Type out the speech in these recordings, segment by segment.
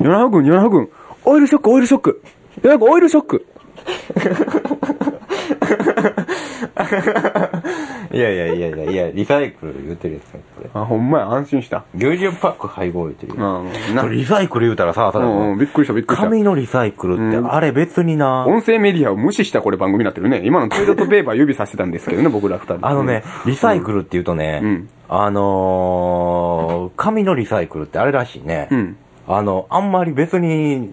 米長君、米長君、オイルショック、オイルショック。米長君、オイルショック。い やいやいやいやいや、リサイクル言ってるやつよ、これ。あ、ほんまや、安心した。牛乳パック配合言ってるよ。うん。なこれリサイクル言うたらさ、さ、うんうん、びっくりした、びっくりした。紙のリサイクルって、うんあれ別にな、音声メディアを無視したこれ番組になってるね。今のトイレットペーパー指さしてたんですけどね、僕ら二人。あのね、リサイクルって言うとね、うんあのー、紙のリサイクルってあれらしいね。うん。あの、あんまり別に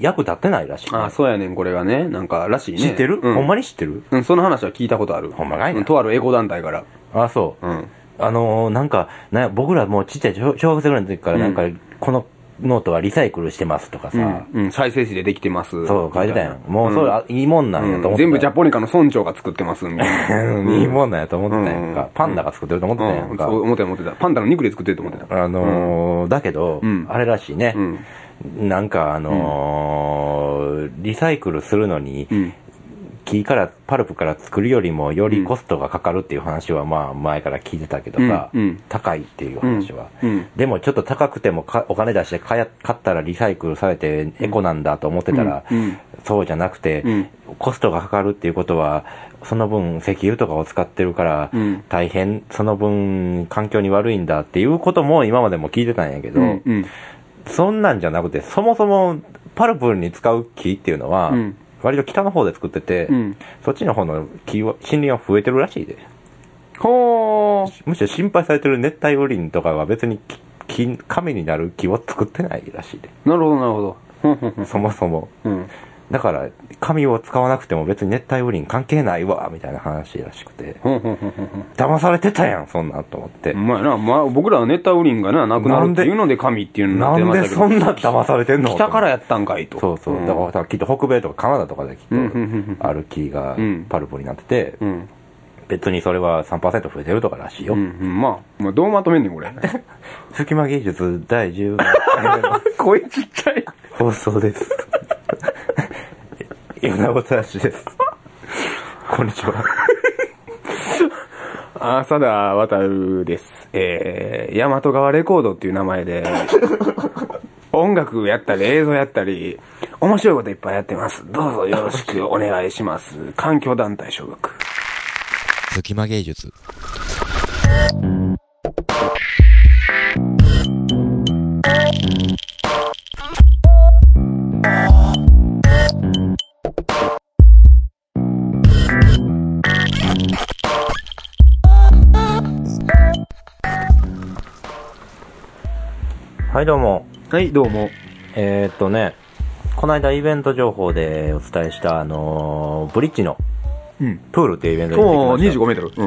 役立ってないらしい、ね。あ、そうやねん、これがね。なんか、らしいね。知ってる、うん。ほんまに知ってる？うん、その話は聞いたことある。ほんまかいなうんとあるエコ団体から。あ、そう。うん。あのー、なんか、な僕らもうちっちゃい小小学生ぐらいの時からなんか、このノートはリサイクルしてますとかさ、うん、うん、再生紙でできてます。そう書いてたやん。もうそれ、あいいもんなんやと思ってた、うん全部ジャポニカの村長が作ってます、みたいな。う んいいもんなんやと思ってたやんか。うんパンダが作ってると思ってたやうんん、か。そう思ってた思ってた。パンダの肉で作ってると思ってた。あのーだけど、うんあれらしいね、うん。なんかあのーリサイクルするのに、うん。木から、パルプから作るよりもよりコストがかかるっていう話はまあ前から聞いてたけどさ、うんうん。高いっていう話は、うんうん。でもちょっと高くてもかお金出して買や買ったらリサイクルされてエコなんだと思ってたら、うんうん。そうじゃなくて、うん。コストがかかるっていうことは、その分石油とかを使ってるからうん、大変、その分環境に悪いんだっていうことも今までも聞いてたんやけど、うん。うん。そんなんじゃなくて、そもそもパルプに使う木っていうのは、うん割と北の方で作ってて、うんそっちの方の木は、森林は増えてるらしいで。ほー。むしろ心配されてる熱帯雨林とかは別に木木神になる木を作ってないらしいで。なるほど、なるほど。そもそも。うん。だから、紙を使わなくても別に熱帯雨林関係ないわ、みたいな話らしくて。騙されてたやん、そんなんと思ってう。まいな。まあ、僕らは熱帯雨林がな、なくなるっていうので神っていうのになってなんましたけど。でそんな騙されてんの？北からやったんかいと。そうそう。んだから、きっと北米とかカナダとかできっうんうんうんと、ある木がうんパルプになってて、うん。別にそれは3%増えてるとからしいよ。うん、うん。まあ、まあ、どうまとめんねん、これ。隙間芸術第10回目の声ちっちゃい。放送です。米子たしです。こんにちは。浅田渡です。えー、大和川レコードっていう名前で、音楽やったり映像やったり、面白いこといっぱいやってます。どうぞよろしくお願いします。環境団体所属。隙間芸術はい、どうも。はい、どうも。えー、っとね、この間イベント情報でお伝えした、あのーブリッジのうん。プールっていうイベントに行おー、ってきました。25メートル。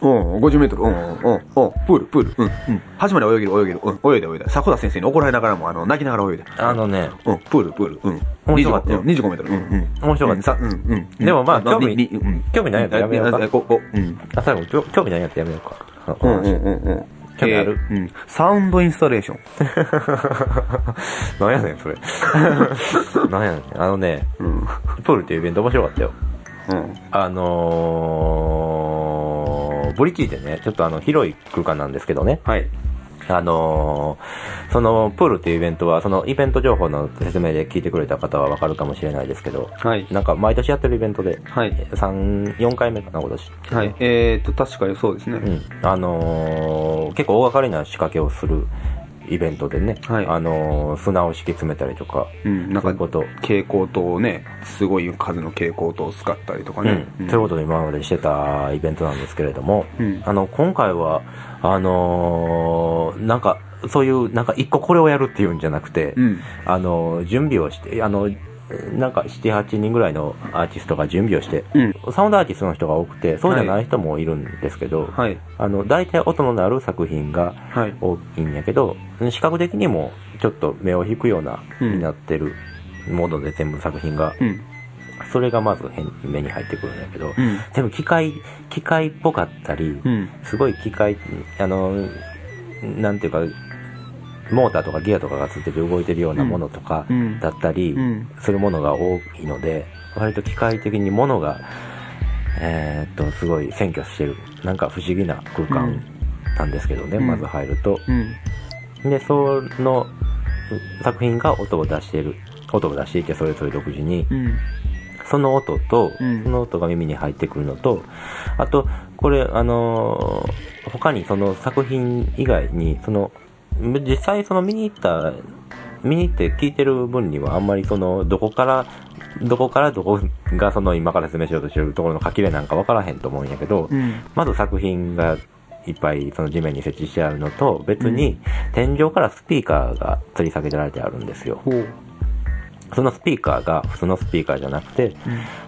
うん。うん、50メートル。うん、うん、うん、プール、プール。うん、うん。端まで泳げる、泳げる。うん、泳いで泳いで。迫田先生に怒られながらも、あの、泣きながら泳いで。あのね、うん、プール、プール。うん。面白かったよ25うん25メートル。うん、うん。面白かったうんさ、うん、うん。でもまあ興味ににうん興味ないやつやめようかあうん。あ、最後、興興味ないやつやめようか。うん、うん、うん、うん。興味ある？えーうん。サウンドインスタレーション。なんやねん、それ。なんやねん。あのね、うん。プールっていうイベント面白かったよ。うん。あのー、ブリッジでね、ちょっとあの、広い空間なんですけどね。はい。あのー、その、プールっていうイベントは、そのイベント情報の説明で聞いてくれた方はわかるかもしれないですけど、はい。なんか毎年やってるイベントで、はい。3、4回目かな、今年。はい。えーと、確かにそうですね。うん。あのー、結構大掛かりな仕掛けをするイベントでね、はいあのー、砂を敷き詰めたりとか、うん。なんかそういう、こと、蛍光灯をね、すごい数の蛍光灯を使ったりとかね。うん、そういうことで今までしてたイベントなんですけれども、うんあの、今回は、あのーなんか、そういう、なんか一個これをやるっていうんじゃなくて、うん。あの、準備をして、あの、なんか7、8人ぐらいのアーティストが準備をして、うん。サウンドアーティストの人が多くて、そうじゃない人もいるんですけど、はい。あの、大体音の鳴る作品がはい。大きいんやけど、視覚的にもちょっと目を引くような、うんになってるもので全部作品が、うん。それがまず変目に入ってくるんやけど、うん。でも機械、機械っぽかったり、うん。すごい機械、あの、なんていうか、モーターとかギアとかがついてて動いてるようなものとかうんだったりうん。するものが多いので、割と機械的にものが、えーっと、すごい占拠してる、なんか不思議な空間なんですけどね、うんまず入ると。うん。で、その、作品が音を出している、音を出していて、それぞれ独自に、うん。その音と、うんその音が耳に入ってくるのと、あと、これ、あのー他にその作品以外に、その、実際その見に行った、見に行って聞いてる分にはあんまりその、どこから、どこからどこがその今から説明しようとしてるところの書き入れなんかわからへんと思うんやけど、うん。まず作品がいっぱいその地面に設置してあるのと、別に天井からスピーカーが吊り下げられてあるんですよ。ほう。そのスピーカーが普通のスピーカーじゃなくて、うん。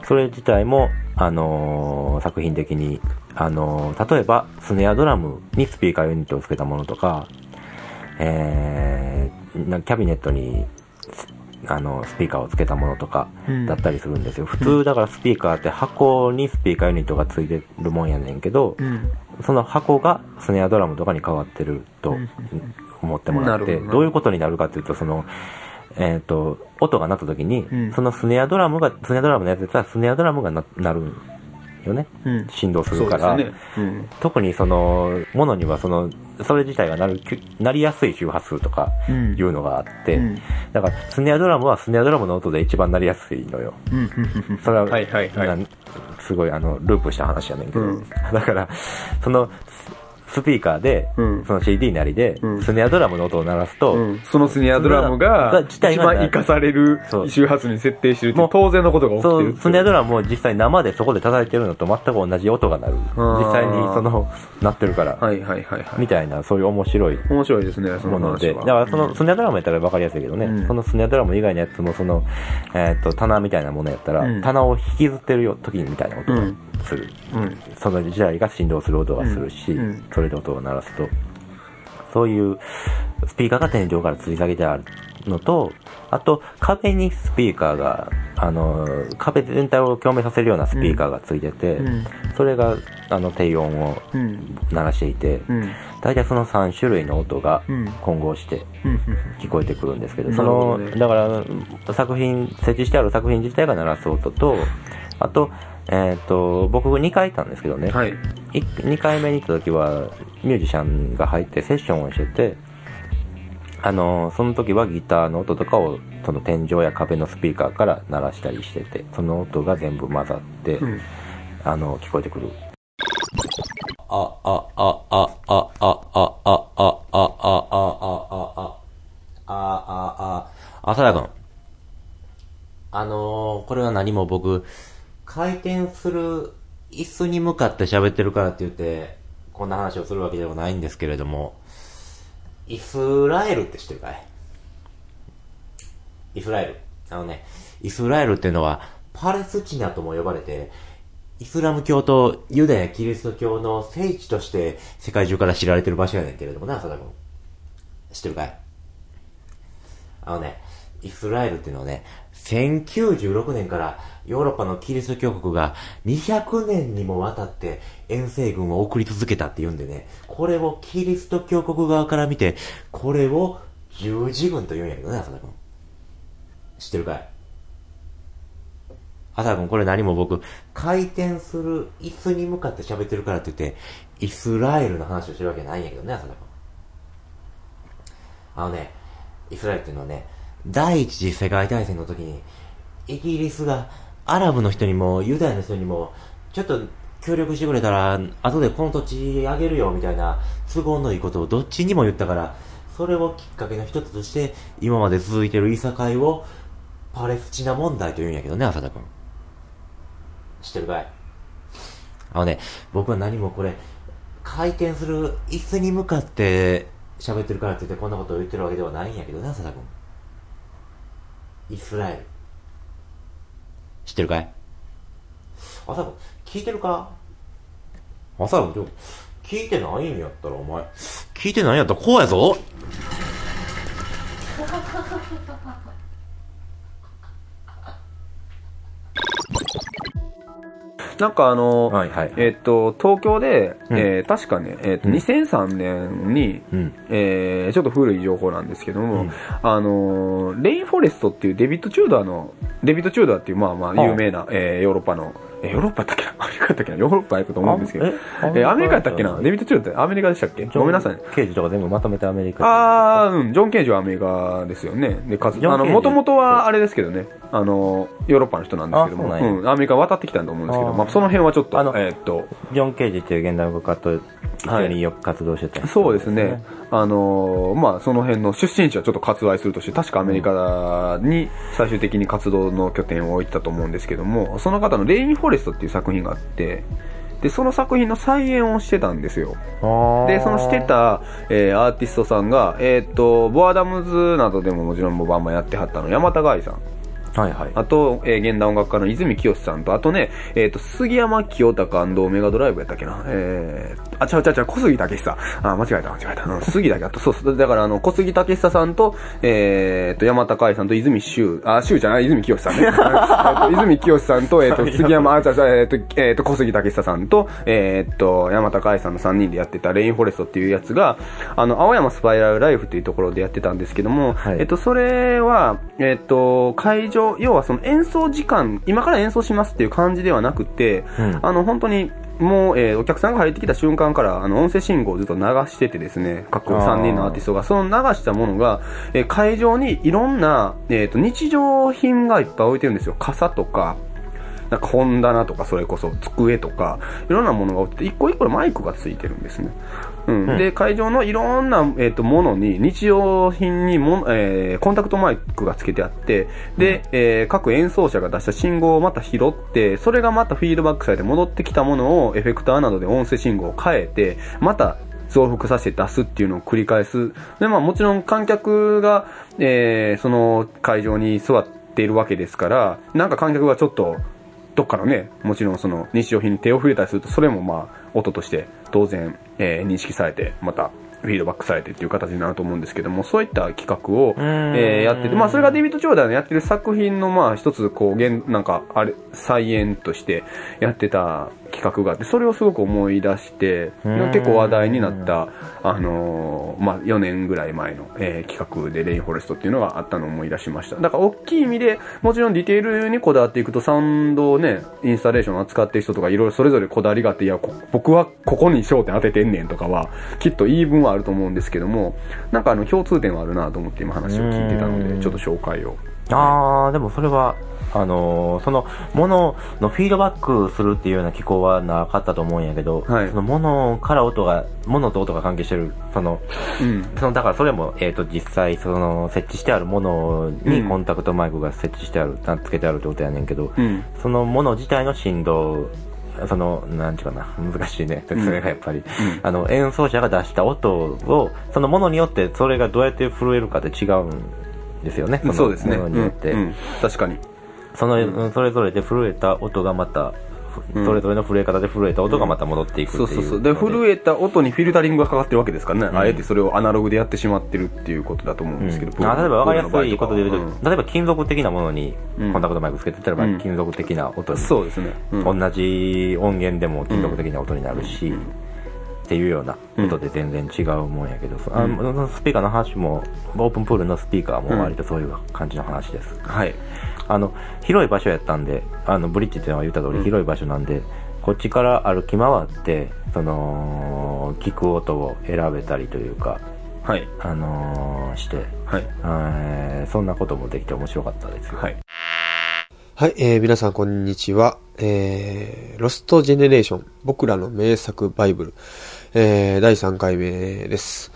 それ自体も、あのー作品的に、あのー例えば、スネアドラムにスピーカーユニットをつけたものとか、えー、なキャビネットに、すあの、スピーカーをつけたものとかうん、だったりするんですよ。普通、だからスピーカーって箱にスピーカーユニットがついてるもんやねんけど、うん。その箱がスネアドラムとかに変わってるとうん。思ってもらって、なるほどど。ういうことになるかっていうと、その、えっ、と、音が鳴った時に、うん。そのスネアドラムが、スネアドラムのやつやったらスネアドラムがな鳴るよね。うん。振動するから、ね。うん。特にその、ものにはその、それ自体が鳴る、きゅ鳴りやすい周波数とかうんいうのがあって、うんだからスネアドラムはスネアドラムの音で一番鳴りやすいのよ。それは、はいはいはいすごいあの、ループした話やねんけど、うん だから、その、ススピーカーで、うん。その CD なりで、うん。スネアドラムの音を鳴らすと、うん、そのスネアドラムがが自体が一番活かされるそう。周波数に設定してるってもう当然のことが起きてそう、るうスネアドラムも実際生でそこで叩いてるのと全く同じ音が鳴る。ー。実際にその、鳴ってるから、はいはいはいはい。みたいな、そういう面白い。面白いですねそのもので、話はだからそのスネアドラムやったら分かりやすいけどね、うん。そのスネアドラム以外のやつもその、えっ、と、棚みたいなものやったら、うん。棚を引きずってるよ時みたいな音がする。うん。その自体が振動する音がするし、うん。うん。それで音を鳴らすと、そういうスピーカーが天井から吊り下げてあるのと、あと壁にスピーカーが、あの、壁全体を共鳴させるようなスピーカーがついてて、うん。それが、あの、低音をうん。鳴らしていて、うん。大体その3種類の音がうん。混合してうん。聞こえてくるんですけど、なその、だから、作品、設置してある作品自体が鳴らす音と、あと、えっ、と、僕2回行ったんですけどね、はいい2回目に行った時は、ミュージシャンが入ってセッションをしてて、あの、その時はギターの音とかを、その天井や壁のスピーカーから鳴らしたりしてて、その音が全部混ざって、うんあの、聞こえてくる。あ、あ、あ、あ、あ、あ、あ、あ、あ、あ、あ、あ、あ、あ、あ、あ、あ、あ、浅田君。あのー、これは何も僕、回転する椅子に向かって喋ってるからって言って、こんな話をするわけではないんですけれども、イスラエルって知ってるかい？イスラエル。あのね、イスラエルっていうのは、パレスチナとも呼ばれて、イスラム教とユダヤキリスト教の聖地として世界中から知られてる場所やねんけれどもな、浅田君。知ってるかい？あのね、イスラエルっていうのはね、1096年からヨーロッパのキリスト教国が200年にもわたって遠征軍を送り続けたっていうんでね、これをキリスト教国側から見て、これを十字軍と言うんやけどね、浅田君。知ってるかい？浅田君、これ何も僕、回転する椅子に向かって喋ってるからって言って、イスラエルの話をしてるわけないんやけどね、浅田君。あのね、イスラエルっていうのはね、第一次世界大戦の時に、イギリスがアラブの人にもユダヤの人にも、ちょっと協力してくれたら、後でこの土地あげるよみたいな都合のいいことをどっちにも言ったから、それをきっかけの一つとして、今まで続いてるいさかいを、パレスチナ問題と言うんやけどね、浅田君。知ってるかいあのね、僕は何もこれ、回転する椅子に向かって喋ってるからって言ってこんなことを言ってるわけではないんやけどね、浅田君。イスラエル。知ってるかい？朝子、聞いてるか？浅田君、ちょ、聞いてないんやったらお前、聞いてないんやったらこうやぞ。なんかあの、はいはいえっと、東京で、うん。えー確かね、えっと、うん。2003年に、うん。えーちょっと古い情報なんですけども、うん。あのーレインフォレストっていうデビッド・チューダーの、デビッド・チューダーっていう、まあまあ、有名な、えーヨーロッパのえーヨーロッパやったっけな？アメリカやったっけな？ヨーロッパやったと思うんですけど。あええーアメリカやったっけな？デビッド・チューってアメリカでしたっけ？ごめんなさい。ね。刑事とか全部まとめてアメリカ。あー、うん、ジョン・ケージはアメリカですよね。で、かつ、あの、もともとはあれですけどね、あの、ヨーロッパの人なんですけども、ううん、アメリカ渡ってきたんだと思うんですけど、あー。まあ、その辺はちょっと、あのえーっと、ジョン・ケージっていう現代音楽家と一緒によく活動してた、そうですね。あのーまあ、その辺の出身地はちょっと割愛するとして、確かアメリカに最終的に活動の拠点を置いてたと思うんですけども、その方のレインフォレストっていう作品があって、で、その作品の再演をしてたんですよ。で、そのしてた、えーアーティストさんが、えーっと、ボアダムズなどでももちろんバンバンやってはったの、山田凱さん。はいはい。あと、えー現代音楽家の泉清さんと、あとね、えっ、と、杉山清隆メガドライブやったっけな。えー、あ、ちゃうちゃうちゃう、小杉武久。あ、間違えた、間違えた。うん、杉だけあと、そうそう。だから、あの、小杉武久さんと、えっ、と、山田海さんと泉修、あ、修じゃない、泉清さんね。泉清さんと、えっ、と、杉山、あ、ちゃうちゃう、えっ、と、えっ、と、小杉武久さんと、えっ、と、山田海さんの3人でやってたレインフォレストっていうやつが、あの、青山スパイラルライフっていうところでやってたんですけども、はいえっ、と、それは、えっ、と、会場、要はその演奏時間、今から演奏しますっていう感じではなくて、うん。あの、本当に、もう、えーお客さんが入ってきた瞬間から、あの、音声信号をずっと流しててですね、各3人のアーティストが、その流したものが、えー会場にいろんな、えっ、と、日常品がいっぱい置いてるんですよ。傘とか、なんか本棚とか、それこそ机とか、いろんなものが置いてて、一個一個でマイクがついてるんですね。うん。うんで、会場のいろんな、えっ、と、ものに、日用品にも、えーコンタクトマイクがつけてあって、で、えー各演奏者が出した信号をまた拾って、それがまたフィードバックされて戻ってきたものをエフェクターなどで音声信号を変えて、また、増幅させて出すっていうのを繰り返す。で、まあもちろん観客が、えーその会場に座っているわけですから、なんか観客がちょっと、どっかのね、もちろんその日用品に手を触れたりすると、それもまあ、音として当然、えー認識されて、また、フィードバックされてっていう形になると思うんですけども、そういった企画を、ん。えーやってて、まあそれがデイビッド・ジョーダンのやってる作品のまあ一つ、こう、現、なんか、あれ、再演としてやってた企画があって、それをすごく思い出して、うん結構話題になった、あのーまあ4年ぐらい前の、えー企画でレインフォレストっていうのがあったのを思い出しました。だから大きい意味で、もちろんディテールにこだわっていくと、サウンドをね、インスタレーションを扱ってる人とかいろいろそれぞれこだわりがあって、いや、こ僕はここに焦点当ててんねんとかは、きっと言い分はあると思うんですけども、なんかあの共通点はあるなと思って今話を聞いてたので、うんちょっと紹介を。ああ、でもそれは、あのーその、もののフィードバックするっていうような機構はなかったと思うんやけど、はいそのものから音が、ものと音が関係してる、その、うん。その、だからそれも、えっ、と、実際、その、設置してあるものにうんコンタクトマイクが設置してある、なつけてあるってことやねんけど、うん。そのもの自体の振動、その、なんていうかな、難しいね。それがやっぱり、あの、演奏者が出した音を、そのものによって、それがどうやって震えるかって違うんですよね。のそうですね。ものによって。うんうん確かに。その、うんそれぞれで震えた音がまた、それぞれの震え方で震えた音がまた戻っていくっていうう。そそうそう。で、震えた音にフィルタリングがかかってるわけですからね。あえてそれをアナログでやってしまってるっていうことだと思うんですけど。例えば分かりやすいことで言うと、うん例えば金属的なものにうんコンタクトマイクつけてたら、うん金属的な音に、そうですね。うん同じ音源でも金属的な音になるし、うんっていうような音で全然違うもんやけど、うんのスピーカーの話も、オープンプールのスピーカーも割とそういう感じの話です。はい。あの、広い場所やったんで、あの、ブリッジっていうのは言った通うんり広い場所なんで、こっちから歩き回って、その、聞く音を選べたりというか、はい。あのーして、はい。えーそんなこともできて面白かったですよ。はい。はい、えー皆さんこんにちは。えー、ロストジェネレーション、僕らの名作バイブル、えー、第3回目です。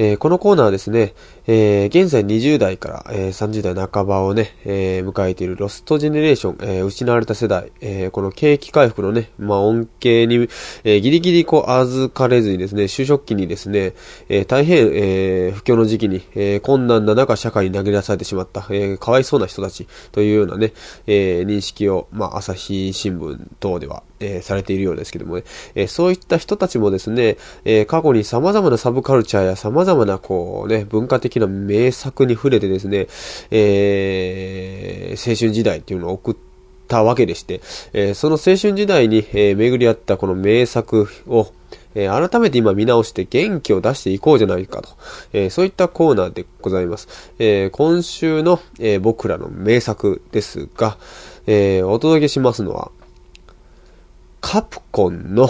えーこのコーナーはですね、えー現在20代から、えー30代半ばをね、えー迎えているロストジェネレーション、えー失われた世代、えーこの景気回復のね、まあ、恩恵に、えーギリギリこう預かれずにですね、就職期にですね、えー大変、えー不況の時期に、えー困難な中社会に投げ出されてしまった、えーかわいそうな人たちというようなね、えー認識を、まあ、朝日新聞等では、えーされているようですけどもね、えーそういった人たちもですね、えー過去に様々なサブカルチャーや様々なこうね、文化的な名作に触れてですね、えー青春時代っていうのを送ったわけでして、えーその青春時代に、えー巡り合ったこの名作を、えー改めて今見直して元気を出していこうじゃないかと、えーそういったコーナーでございます。えー今週の、えー僕らの名作ですが、えーお届けしますのは、カプコンの、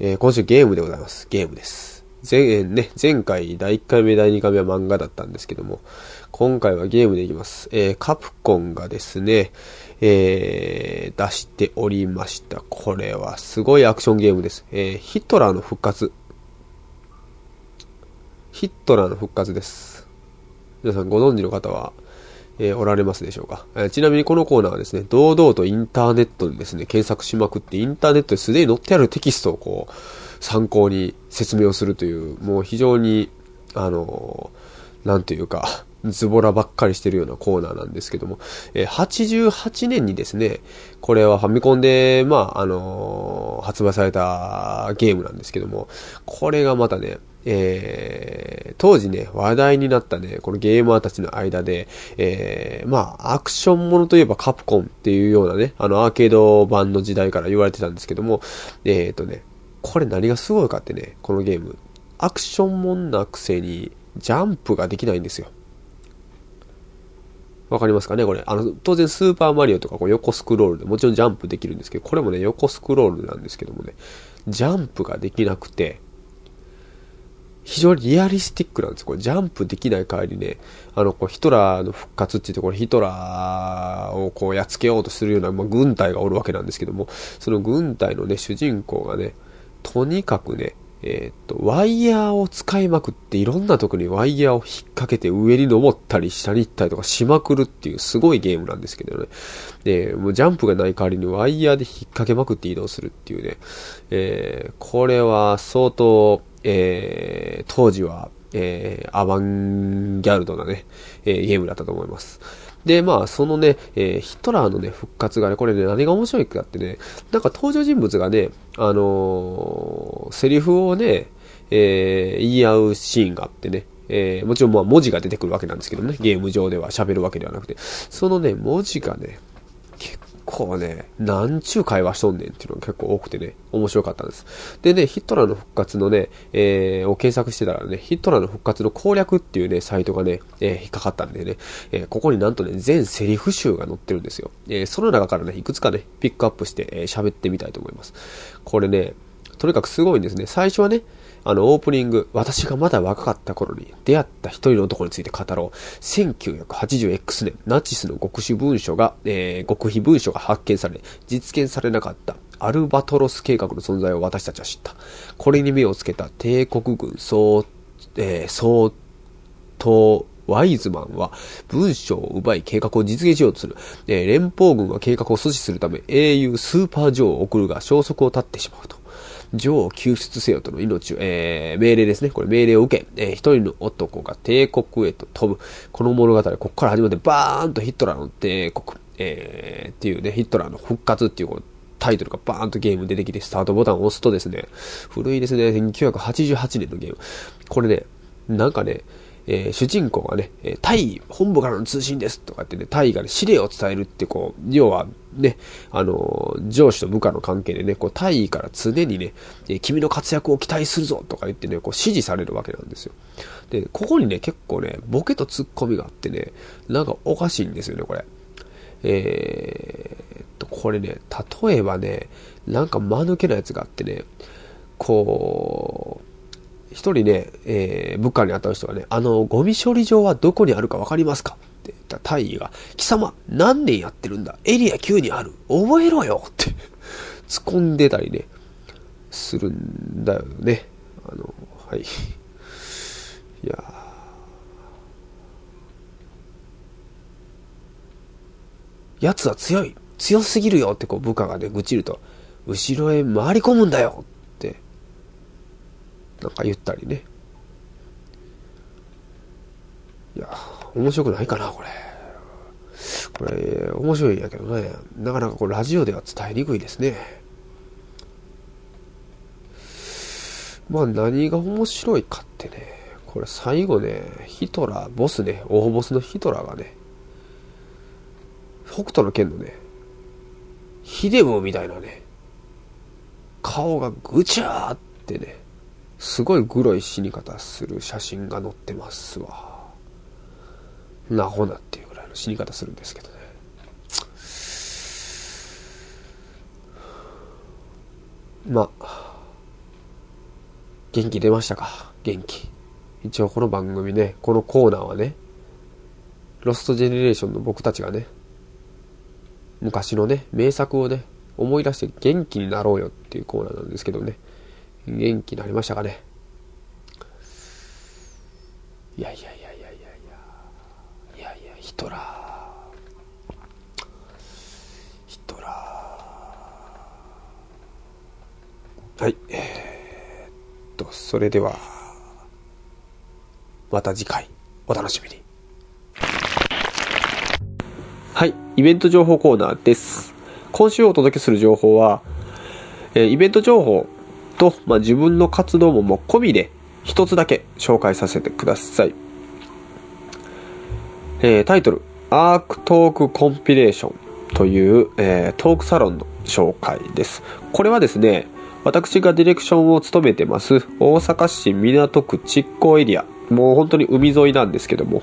えー今週ゲームでございます。ゲームです。前、ね、前回第1回目、第2回目は漫画だったんですけども、今回はゲームでいきます。えーカプコンがですね、えー出しておりました。これはすごいアクションゲームです。えーヒトラーの復活。ヒットラーの復活です。皆さんご存知の方は、えーおられますでしょうか、えーちなみにこのコーナーはですね、堂々とインターネットでですね、検索しまくって、インターネットですでに載ってあるテキストをこう、参考に説明をするという、もう非常に、あのーなんというか、ズボラばっかりしてるようなコーナーなんですけども、えー88年にですね、これはファミコンで、まあ、あのー発売されたゲームなんですけども、これがまたね、えー、当時ね、話題になったね、このゲーマーたちの間で、えー、まあ、アクションものといえばカプコンっていうようなね、あの、アーケード版の時代から言われてたんですけども、えーとね、これ何がすごいかってね、このゲーム、アクションもんなくせに、ジャンプができないんですよ。わかりますかねこれ。あの、当然スーパーマリオとかこう横スクロールでもちろんジャンプできるんですけど、これもね、横スクロールなんですけどもね、ジャンプができなくて、非常にリアリスティックなんですよ。これジャンプできない代わりにね、あの、こうヒトラーの復活って言って、これヒトラーをこうやっつけようとするような、まあ、軍隊がおるわけなんですけども、その軍隊のね、主人公がね、とにかくね、えーっと、ワイヤーを使いまくって、いろんなとこにワイヤーを引っ掛けて上に登ったり下に行ったりとかしまくるっていうすごいゲームなんですけどね。で、もうジャンプがない代わりにワイヤーで引っ掛けまくって移動するっていうね。えー、これは相当、えー、当時は、えー、アバンギャルドなね、えーゲームだったと思います。で、まあ、そのね、えーヒトラーのね、復活がね、これね、何が面白いかってね、なんか登場人物がね、あのーセリフをね、えー言い合うシーンがあってね、えーもちろんまあ文字が出てくるわけなんですけどね、ゲーム上では喋るわけではなくて、そのね、文字がね、構ね、なんちゅう会話しとんねんっていうのが結構多くてね、面白かったんです。でね、ヒットラーの復活のね、えーを検索してたらね、ヒットラーの復活の攻略っていうね、サイトがね、えー引っかかったんでね、えーここになんとね、全セリフ集が載ってるんですよ。えーその中からね、いくつかね、ピックアップして、えー喋ってみたいと思います。これね、とにかくすごいんですね。最初はね、あの、オープニング、私がまだ若かった頃に出会った一人の男について語ろう。1980X 年、ナチスの極秘文書が、えー極秘文書が発見され、実現されなかったアルバトロス計画の存在を私たちは知った。これに目をつけた帝国軍総、えー総統ワイズマンは文書を奪い計画を実現しようとする。えー連邦軍が計画を阻止するため英雄スーパージョーを送るが消息を絶ってしまうと。女王を救出せよとの命を、えー命令ですね。これ命令を受け、えー一人の男が帝国へと飛ぶ。この物語ここから始まってバーンとヒットラーの帝国、えーっていうね、ヒットラーの復活っていうこうタイトルがバーンとゲーム出てきてスタートボタンを押すとですね、古いですね、1988年のゲーム。これね、なんかね、えー主人公がね、えータイ本部からの通信ですとかってね、タイがね、指令を伝えるってこう、要はね、あの上司と部下の関係でね、こう、タイから常にね、え君の活躍を期待するぞとか言ってね、こう、指示されるわけなんですよ。で、ここにね、結構ね、ボケとツッコミがあってね、なんかおかしいんですよね、これ。えーっと、これね、例えばね、なんか間抜けなやつがあってね、こう、一人ね、えー部下に当たる人がね、あの、ゴミ処理場はどこにあるかわかりますか？って言った大尉が、貴様、何年やってるんだ？エリア9にある。覚えろよ！って、突っ込んでたりね、するんだよね。あの、はい。いやー。奴は強い。強すぎるよ！ってこう部下がね、愚痴ると、後ろへ回り込むんだよ、なんか言ったりね。いや、面白くないかな、これ。これ、面白いんやけどね。なかなかこう、ラジオでは伝えにくいですね。まあ、何が面白いかってね、これ最後ね、ヒトラー、ボスね、大ボスのヒトラーがね、北斗の剣のね、ヒデムみたいなね、顔がぐちゃーってね、すごいグロい死に方する写真が載ってますわ。なほなっていうぐらいの死に方するんですけどね。まあ、元気出ましたか？元気。一応この番組ね、このコーナーはね、ロストジェネレーションの僕たちがね、昔のね、名作をね、思い出して元気になろうよっていうコーナーなんですけどね、元気になりましたかね？いやいやいやいやいやいや、いやいや、ヒトラー、ヒトラー。はい、えー、っと、それでは、また次回、お楽しみに。はい、イベント情報コーナーです。今週お届けする情報は、えーイベント情報と、まあ、自分の活動もも込みで一つだけ紹介させてください。えータイトル、アークトークコンピレーションという、えートークサロンの紹介です。これはですね、私がディレクションを務めてます大阪市港区築港エリア、もう本当に海沿いなんですけども、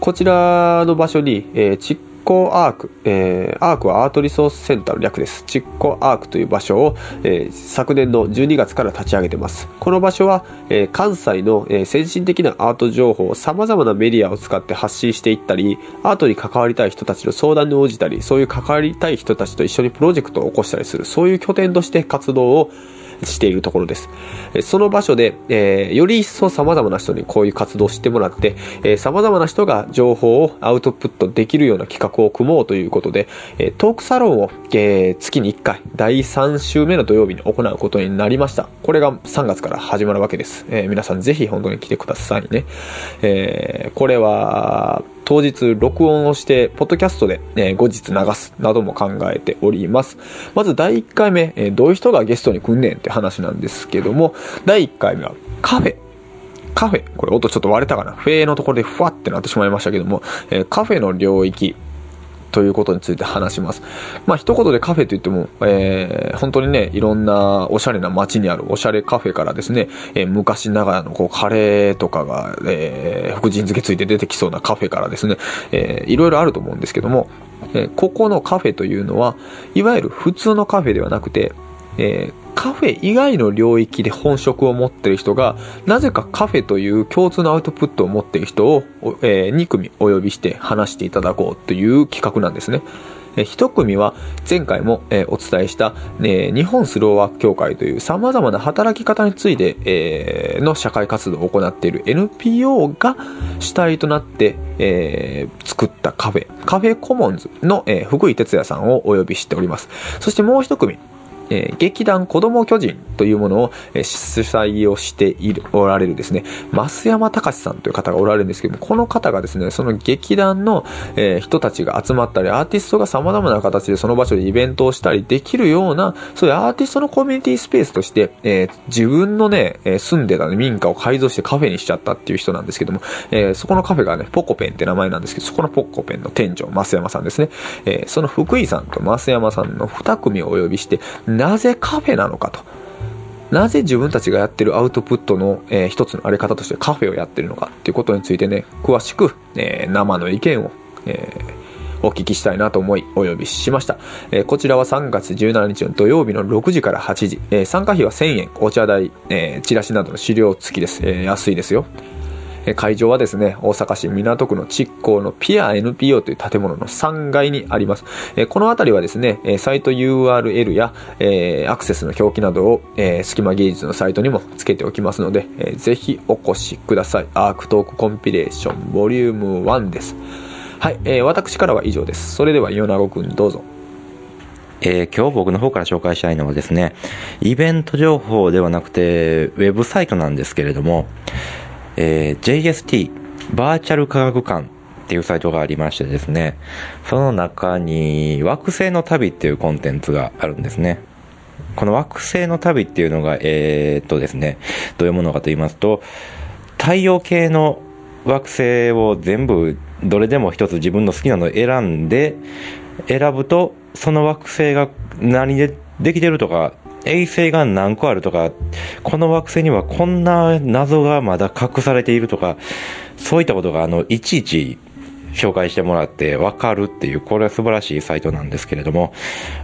こちらの場所に、えー、コアーク、えーアークはアートリソースセンターの略です。チッコアークという場所を、えー昨年の12月から立ち上げています。この場所は、えー関西の、え先進的なアート情報を様々なメディアを使って発信していったり、アートに関わりたい人たちの相談に応じたり、そういう関わりたい人たちと一緒にプロジェクトを起こしたりする、そういう拠点として活動をしているところです。その場所で、えーより一層様々な人にこういう活動を知ってもらって、えー様々な人が情報をアウトプットできるような企画を組もうということで、えートークサロンを、えー月に1回、第3週目の土曜日に行うことになりました。これが3月から始まるわけです。えー皆さんぜひ本当に来てくださいね。えーこれは、当日録音をして、ポッドキャストで、えー後日流すなども考えております。まず第1回目、えーどういう人がゲストに来んねんって話なんですけども、第1回目はカフェ。カフェ。これ音ちょっと割れたかな。フェーのところでふわってなってしまいましたけども、えーカフェの領域。ということについて話します。まあ一言でカフェといっても、えー本当にね、いろんなおしゃれな街にあるおしゃれカフェからですね、えー昔ながらのこうカレーとかが、えー福神漬けついて出てきそうなカフェからですね、えーいろいろあると思うんですけども、えーここのカフェというのは、いわゆる普通のカフェではなくて、えーカフェ以外の領域で本職を持っている人が、なぜかカフェという共通のアウトプットを持っている人を、おえ2組お呼びして話していただこうという企画なんですね。えー一組は前回も、お伝えした、日本スローワーク協会という様々な働き方について、の社会活動を行っている NPO が主体となって、作ったカフェ、カフェコモンズの、福井哲也さんをお呼びしております。そしてもう一組、えー劇団子供巨人というものを、えー主催をしている、おられるですね、増山隆さんという方がおられるんですけども、この方がですね、その劇団の、えー人たちが集まったり、アーティストが様々な形でその場所でイベントをしたりできるような、そういうアーティストのコミュニティスペースとして、えー自分のね、住んでた、ね、民家を改造してカフェにしちゃったっていう人なんですけども、えーそこのカフェがね、ポコペンって名前なんですけど、そこのポコペンの店長、増山さんですね。えーその福井さんと増山さんの2組をお呼びして、なぜカフェなのかと。なぜ自分たちがやってるアウトプットの、えー一つのあり方としてカフェをやってるのかっていうことについてね、詳しく、えー生の意見を、えーお聞きしたいなと思いお呼びしました。えーこちらは3月17日の土曜日の6時から8時。えー参加費は1000円、お茶代、えーチラシなどの資料付きです。えー安いですよ。会場はですね、大阪市港区の築港のピア NPO という建物の3階にあります。この辺りはですね、サイト URL や、アクセスの表記などを、隙間芸術のサイトにもつけておきますので、ぜひお越しください。アークトークコンピレーションボリューム1です。はい、私からは以上です。それでは、米子くんどうぞ。えー今日僕の方から紹介したいのはですね、イベント情報ではなくて、ウェブサイトなんですけれども、えー JST、バーチャル科学館っていうサイトがありましてですね、その中に惑星の旅っていうコンテンツがあるんですね。この惑星の旅っていうのが、えーっとですね、どういうものかと言いますと、太陽系の惑星を全部どれでも一つ自分の好きなのを選んで選ぶとその惑星が何でできてるとか衛星が何個あるとかこの惑星にはこんな謎がまだ隠されているとかそういったことがあのいちいち紹介してもらってわかるっていう、これは素晴らしいサイトなんですけれども、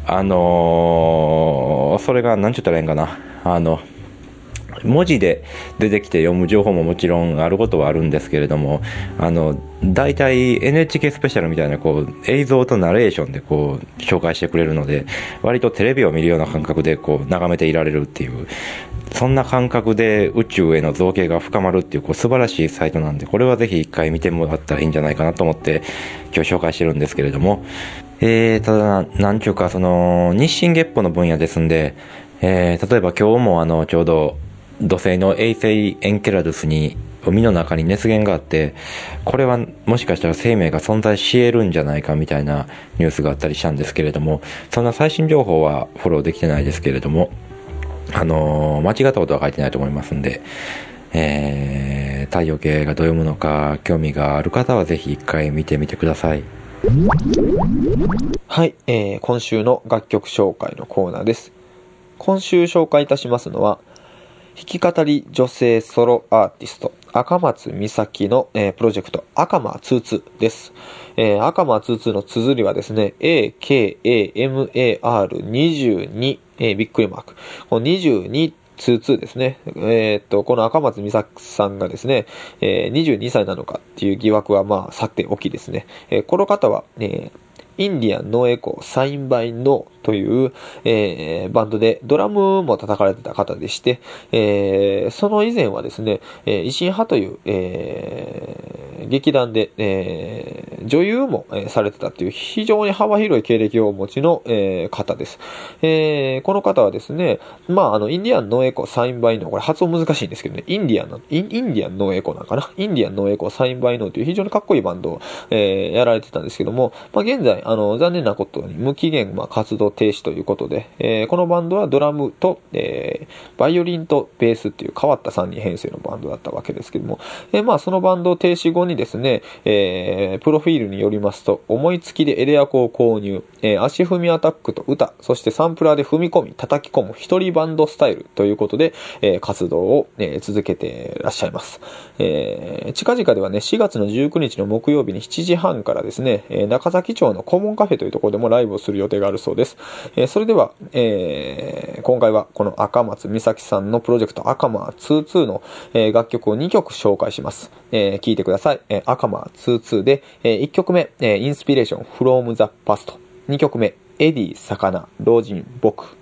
あのーそれが、なんちゅったらええんかな、あの、文字で出てきて読む情報ももちろんあることはあるんですけれども、あの、大体 NHK スペシャルみたいなこう映像とナレーションでこう紹介してくれるので、割とテレビを見るような感覚でこう眺めていられるっていう、そんな感覚で宇宙への造形が深まるっていうこう素晴らしいサイトなんで、これはぜひ一回見てもらったらいいんじゃないかなと思って今日紹介してるんですけれども、えー、ただ、なんちゅうか、その、日進月歩の分野ですんで、えー、例えば今日もあの、ちょうど、土星の衛星エンケラドゥスに海の中に熱源があって、これはもしかしたら生命が存在し得るんじゃないかみたいなニュースがあったりしたんですけれども、そんな最新情報はフォローできてないですけれども、あのー間違ったことは書いてないと思いますんで、えー、太陽系がどういうものか興味がある方はぜひ一回見てみてください。はい、えー、今週の楽曲紹介のコーナーです。今週紹介いたしますのは、弾き語り女性ソロアーティスト、赤松美咲の、えープロジェクト、赤間22です。えー、赤間22の綴りはですね、AKAMAR22、えーびっくりマーク。この22 22ですね。えーっと、この赤松美咲さんがですね、えー22歳なのかっていう疑惑はまあ、さておきですね。えーこの方は、えーインディアンノエコーサインバイノーという、えーバンドでドラムも叩かれてた方でして、えーその以前はですね、えー維新派という、えー劇団で、えー女優も、えされてたっていう非常に幅広い経歴をお持ちの、えー方です。えーこの方はですね、まあ、あの、インディアンノエコサインバイノー、これ発音難しいんですけどね、インディアンの、インディアンノエコなんかな？インディアンノエコサインバイノーという非常にかっこいいバンドを、えーやられてたんですけども、まあ、現在、あの、残念なことに無期限、まあ、活動停止ということで、えーこのバンドはドラムと、えーバイオリンとベースっていう変わった3人編成のバンドだったわけですけども、えーまあ、そのバンド停止後にですね、えープロフィールによりますと、思いつきでエレアコを購入、えー足踏みアタックと歌、そしてサンプラーで踏み込み、叩き込む一人バンドスタイルということで、えー活動を、えー続けてらっしゃいます。えー近々ではね、4月の19日の木曜日に7時半からですね、えー中崎町のコモンカフェというところでもライブをする予定があるそうです。えーそれでは、えー今回はこの赤松美咲さんのプロジェクト赤間22の、えー楽曲を2曲紹介します。えー聴いてください。えー赤間22で、え1曲目、えーインスピレーション from the past。2曲目、エディ、魚、老人、僕。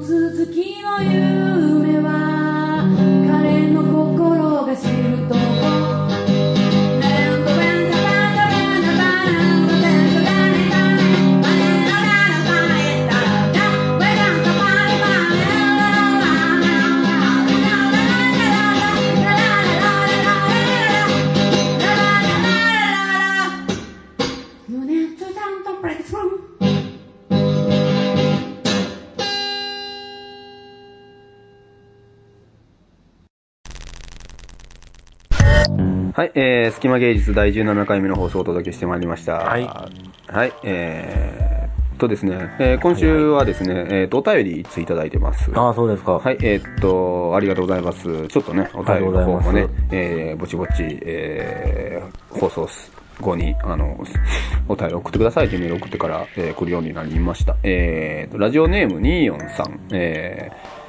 続きの夢は隙間芸術第17回目の放送をお届けしてまいりました。はいはい、えー、とですね、えー今週はですね、えーと、お便りいついただいてます。ああ、そうですか。はい、えーっと、ありがとうございます。ちょっとね、お便りの方もねえー、ぼちぼち、えー、放送後に、あの、お便り送ってくださいというメールを送ってから、えー来るようになりました。えーと、ラジオネーム24さん、えー、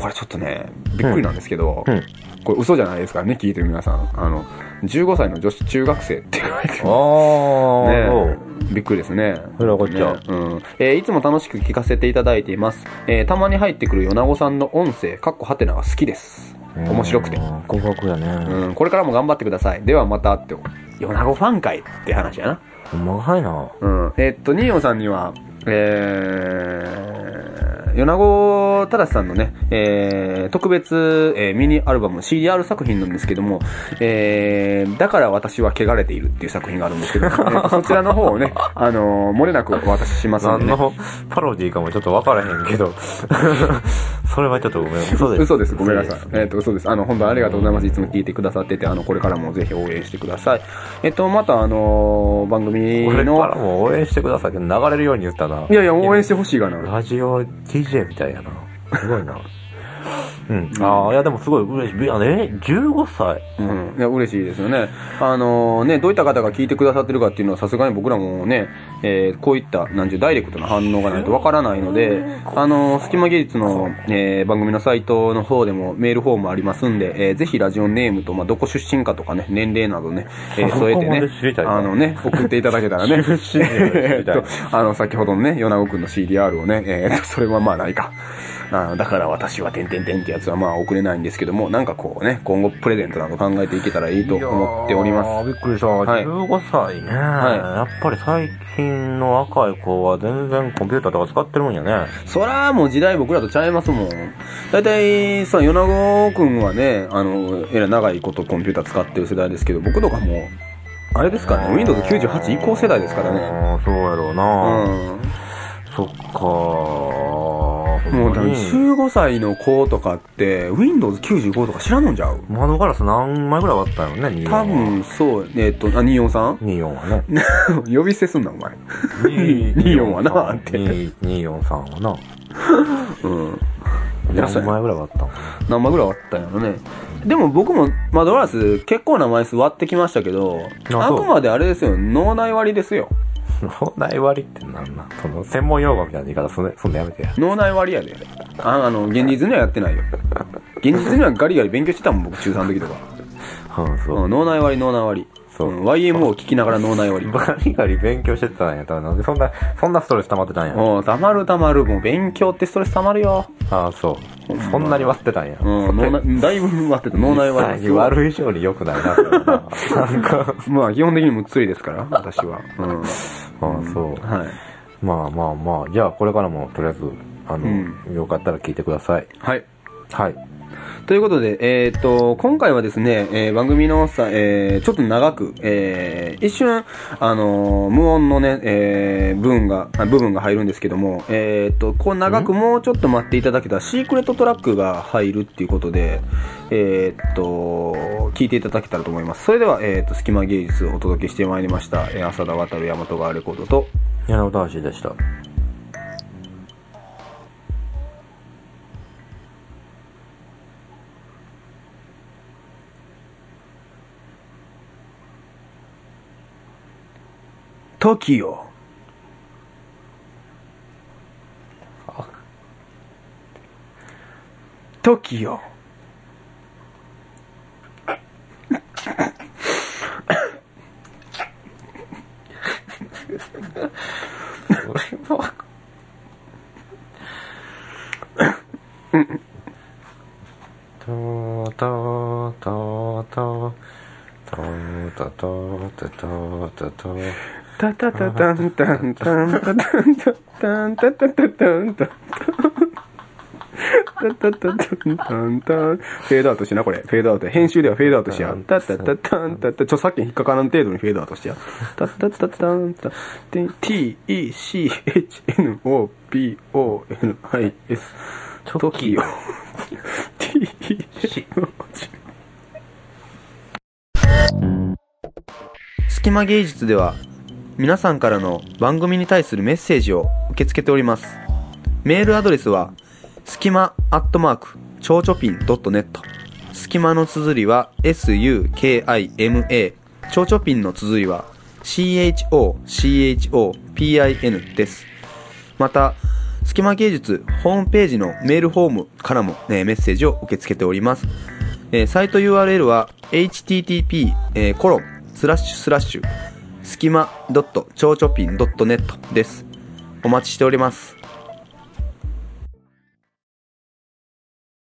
これちょっとね、びっくりなんですけど、うんこれ嘘じゃないですからね、聞いてる皆さん。あの、15歳の女子中学生って書いてああ、ね。びっくりですね。それはこっちゃねうん。えーいつも楽しく聞かせていただいています。えーたまに入ってくる米子さんの音声、かっこはてなが好きです。面白くて。うん。告白やね。うん、これからも頑張ってください。ではまたって、米子ファン会って話やな。うまいな。うん。えーっと、ニーヨンさんには、えー、米子正さんのね、えー、特別、えーミニアルバム CDR 作品なんですけども、えー、だから私は汚れているっていう作品があるんですけど、えーそちらの方をね、あのー漏れなくお渡ししますので、ね。何のパロディーかもちょっとわからへんけど。それはちょっとごめん。嘘です。嘘です。ごめんなさい。えっ、と、嘘です。あの、本当ありがとうございます。いつも聞いてくださってて、あの、これからもぜひ応援してください。えっ、と、また、あのー番組これからの、も応援してくださいって流れるように言ったな。いやいや、応援してほしいがな。ラジオ DJ みたいやな。すごいな。うん。ああ、いやでもすごい嬉しい。あえ ?15 歳うん。いや、嬉しいですよね。あのね、どういった方が聞いてくださってるかっていうのは、さすがに僕らもね、えーこういった、なんていう、ダイレクトな反応がないとわからないので、あの隙間技術の、えー番組のサイトの方でもメールフォームありますんで、えーぜひラジオネームと、まあ、どこ出身かとかね、年齢などね、えー添えてねあのね、送っていただけたらね、あの、先ほどのね、米子くんの CDR をね、えーそれはまあないか。あーだから私は、てんてんてんってやつはまあ送れないんですけども、なんかこうね、今後プレゼントなど考えていけたらいいと思っております。びっくりした。はい15歳ね、やっぱり最近の若い子は全然コンピューターとか使ってるんやね。そらもう時代僕らとちゃいますもん。だいたいさ、米子くんはね、あの、えらい長いことコンピューター使ってる世代ですけど、僕とかもう、あれですからね、Windows 98移行世代ですからね。ああ、そうやろううな。ん。そっかもう多分に15歳の子とかって、Windows 95とか知らんのんじゃう？窓ガラス何枚ぐらい割ったよね、24は。多分、そう、えっと、あ、24さん？24はね。呼び捨てすんな、お前。24はなって2 243はな。うん。何枚ぐらい割ったのか何枚ぐらい割ったんやろね。でも僕も窓ガラス結構な枚数割ってきましたけど、あくまであれですよ、脳内割りですよ。な。脳内割りってなんなん？その、専門用語みたいな言い方すんねそんなやめてや。脳内割りやで。ああの、現実にはやってないよ。現実にはガリガリ勉強してたもん、僕中3の時とか。うん、そう。うん、脳内割り、脳内割り。そううん、YMO を聞きながら脳内割り。ガリガリ勉強してたんやったらなんでそんな、そんなストレス溜まってたんや。うん、たまるたまる。もう勉強ってストレスたまるよ。ああ、そう。そんなに割ってたんや。うん、脳内、だいぶ割ってた、脳内割り。割る以上に良くないな、な なんか。まあ、基本的にむっつりですから、私は。うん。ああ、そう。はい。まあまあまあ、じゃあこれからもとりあえず、あの、うんよかったら聞いてください。はい。はい。ということで、えーっと、今回はですね、えー番組のさ、えーちょっと長く、えー一瞬、あのー無音のね、えー部分が、あ部分が入るんですけども、えーっと、こう長くもうちょっと待っていただけたら、シークレットトラックが入るっていうことで、えーっと、聞いていただけたらと思います。それでは、えーっと、隙間芸術をお届けしてまいりました、えー浅田渡る大和川レコードと、柳本橋でした。TOKIO。TOKIO。たーたーたーたーたーたたーたたーたたータタタタンタンタンタタンタンタタタタンタンタタタタンタンタンフェードアウトしな、これ。フェードアウト。編集ではフェードアウトしや。タタタタンタタ、著作権引っかからん程度にフェードアウトしや。タタタタンタ、t, e, c, h, n, o, p, o, n, i, s, トキオ。t, e, c, o, 隙間芸術では皆さんからの番組に対するメッセージを受け付けております。メールアドレスはすきまアットマークちょうちょぴん .net すきまの綴りは SUKIMA ちょうちょぴんの綴りは CHOCHOPIN です。また、スキマ芸術ホームページのメールフォームからも、ね、メッセージを受け付けております。えーサイト URL は http:// コロンスラッシュスラッシュスキマ .chochopin.net です。お待ちしております。